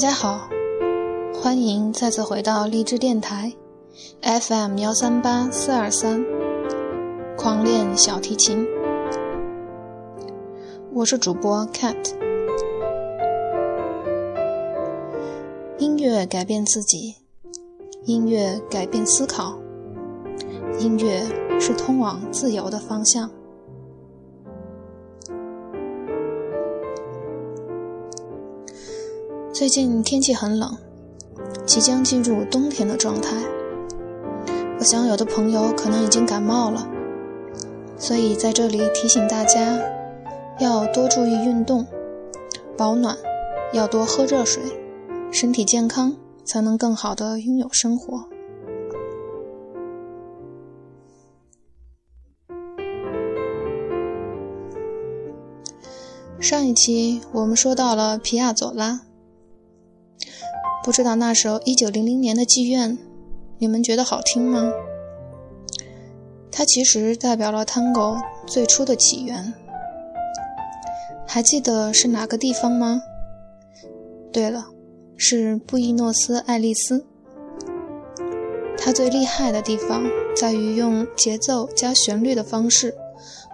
大家好，欢迎再次回到励志电台 FM 幺三八四二三，狂练小提琴。我是主播 Cat。音乐改变自己，音乐改变思考，音乐是通往自由的方向。最近天气很冷，即将进入冬天的状态。我想有的朋友可能已经感冒了，所以在这里提醒大家，要多注意运动，保暖，要多喝热水，身体健康才能更好的拥有生活。上一期我们说到了皮亚佐拉。不知道那首一九零零年的妓院，你们觉得好听吗？它其实代表了 Tango 最初的起源。还记得是哪个地方吗？对了，是布宜诺斯艾利斯。它最厉害的地方在于用节奏加旋律的方式，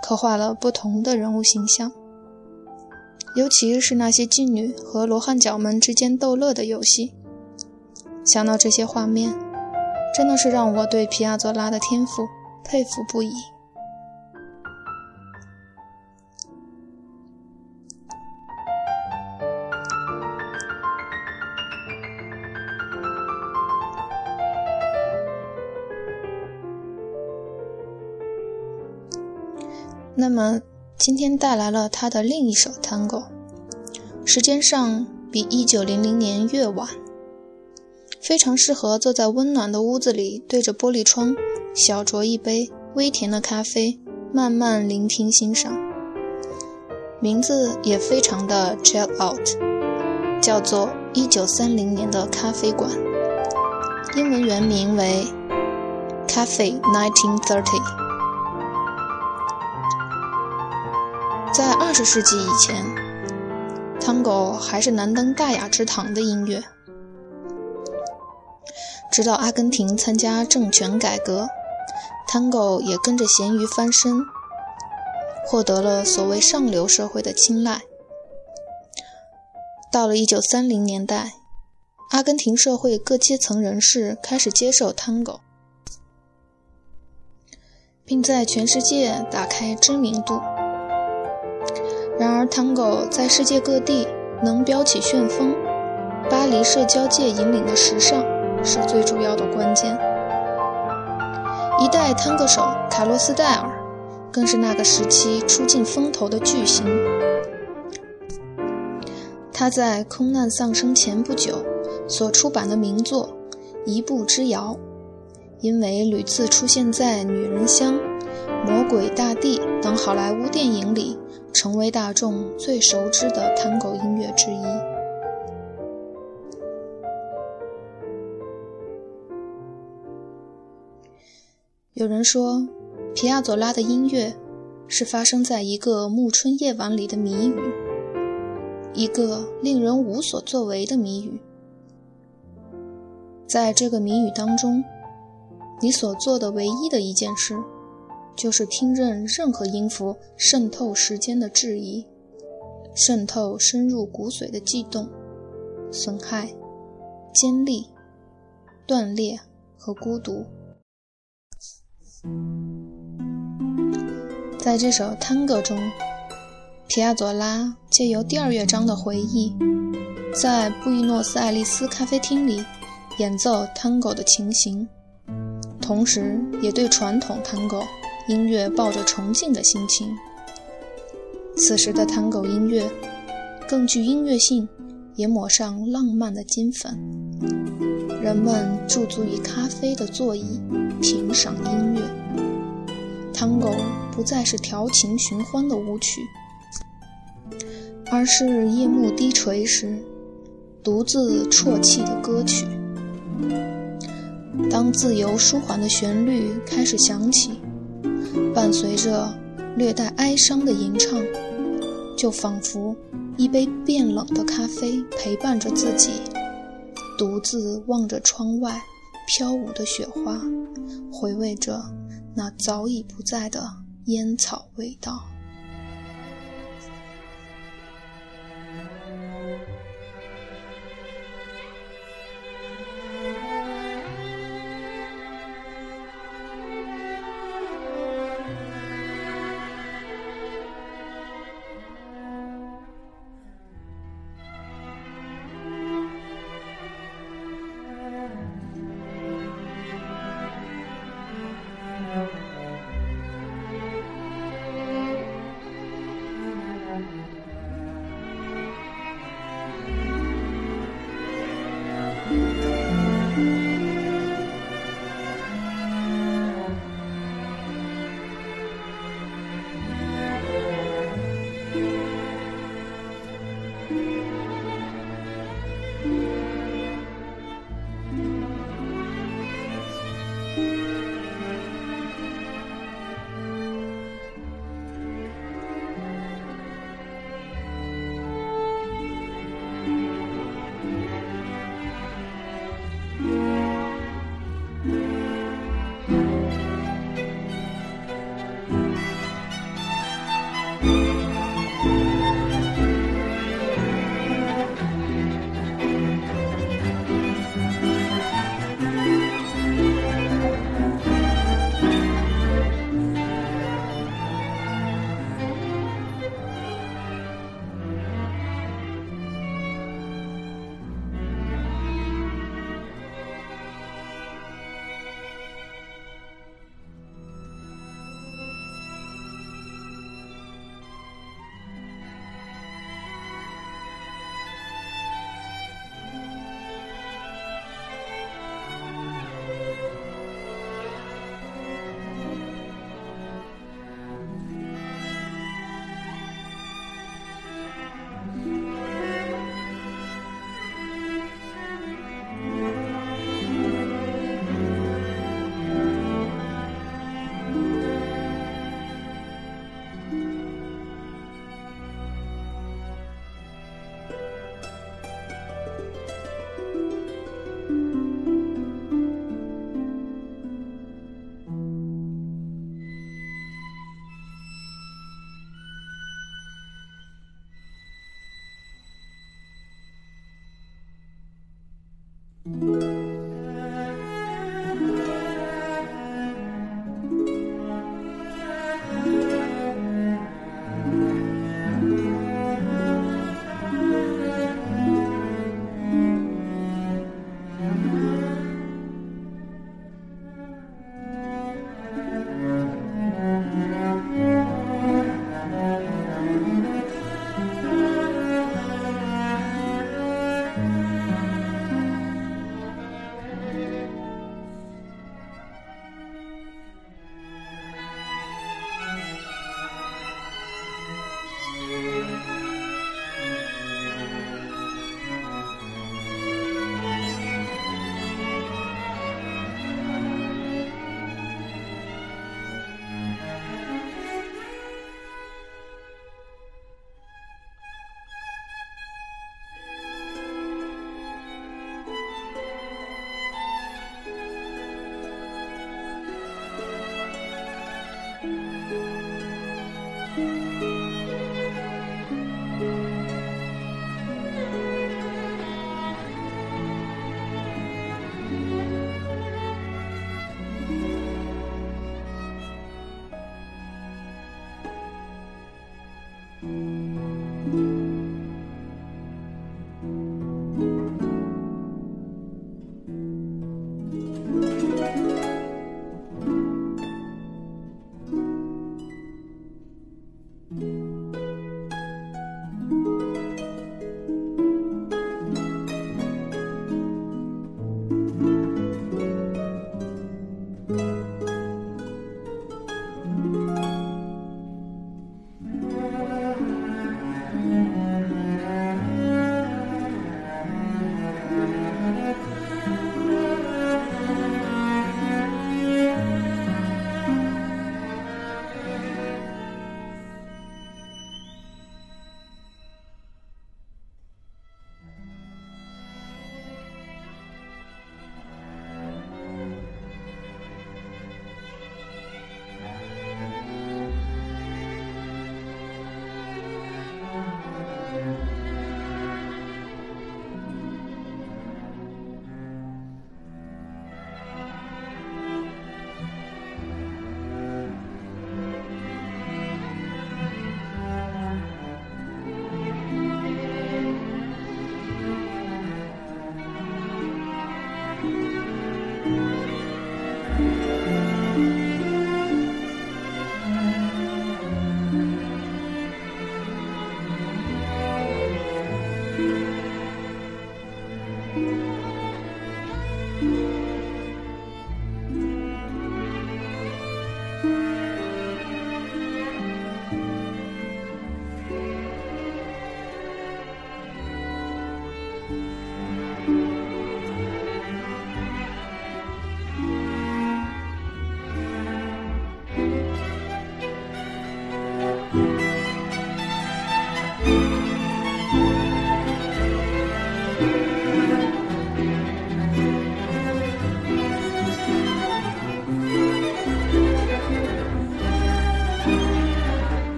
刻画了不同的人物形象。尤其是那些妓女和罗汉角们之间逗乐的游戏，想到这些画面，真的是让我对皮亚佐拉的天赋佩服不已。那么。今天带来了他的另一首 Tango，时间上比一九零零年越晚，非常适合坐在温暖的屋子里，对着玻璃窗，小酌一杯微甜的咖啡，慢慢聆听欣赏。名字也非常的 chill out，叫做一九三零年的咖啡馆，英文原名为 Cafe Nineteen Thirty。在二十世纪以前，Tango 还是难登大雅之堂的音乐。直到阿根廷参加政权改革，Tango 也跟着咸鱼翻身，获得了所谓上流社会的青睐。到了1930年代，阿根廷社会各阶层人士开始接受 Tango，并在全世界打开知名度。然而，Tango 在世界各地能飙起旋风，巴黎社交界引领的时尚是最主要的关键。一代探戈手卡洛斯·戴尔更是那个时期出尽风头的巨星。他在空难丧生前不久所出版的名作《一步之遥》，因为屡次出现在《女人香》《魔鬼大地》等好莱坞电影里。成为大众最熟知的探戈音乐之一。有人说，皮亚佐拉的音乐是发生在一个暮春夜晚里的谜语，一个令人无所作为的谜语。在这个谜语当中，你所做的唯一的一件事。就是听任任何音符渗透时间的质疑，渗透深入骨髓的悸动、损害、尖利、断裂和孤独。在这首探戈中，皮亚佐拉借由第二乐章的回忆，在布宜诺斯艾利斯咖啡厅里演奏探戈的情形，同时也对传统探戈。音乐抱着崇敬的心情。此时的探戈音乐更具音乐性，也抹上浪漫的金粉。人们驻足于咖啡的座椅，品赏音乐。探戈不再是调情寻欢的舞曲，而是夜幕低垂时独自啜泣的歌曲。当自由舒缓的旋律开始响起。伴随着略带哀伤的吟唱，就仿佛一杯变冷的咖啡陪伴着自己，独自望着窗外飘舞的雪花，回味着那早已不在的烟草味道。